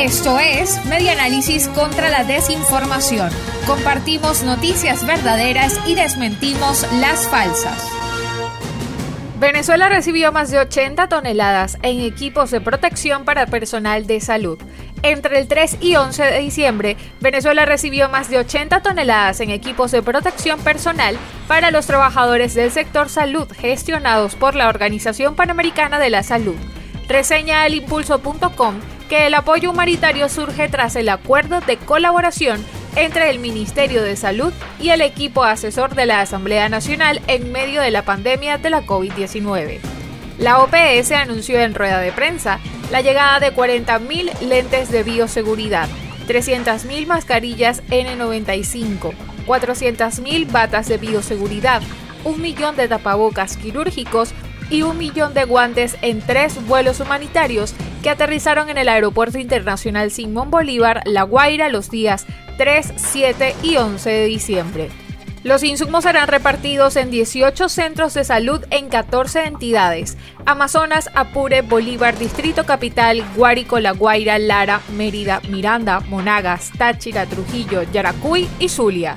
Esto es Medianálisis contra la desinformación. Compartimos noticias verdaderas y desmentimos las falsas. Venezuela recibió más de 80 toneladas en equipos de protección para personal de salud. Entre el 3 y 11 de diciembre, Venezuela recibió más de 80 toneladas en equipos de protección personal para los trabajadores del sector salud gestionados por la Organización Panamericana de la Salud. Reseña el impulso.com que el apoyo humanitario surge tras el acuerdo de colaboración entre el Ministerio de Salud y el equipo asesor de la Asamblea Nacional en medio de la pandemia de la COVID-19. La OPS anunció en rueda de prensa la llegada de 40.000 lentes de bioseguridad, 300.000 mascarillas N95, 400.000 batas de bioseguridad, un millón de tapabocas quirúrgicos y un millón de guantes en tres vuelos humanitarios que aterrizaron en el Aeropuerto Internacional Simón Bolívar, La Guaira, los días 3, 7 y 11 de diciembre. Los insumos serán repartidos en 18 centros de salud en 14 entidades. Amazonas, Apure, Bolívar, Distrito Capital, Guárico, La Guaira, Lara, Mérida, Miranda, Monagas, Táchira, Trujillo, Yaracuy y Zulia.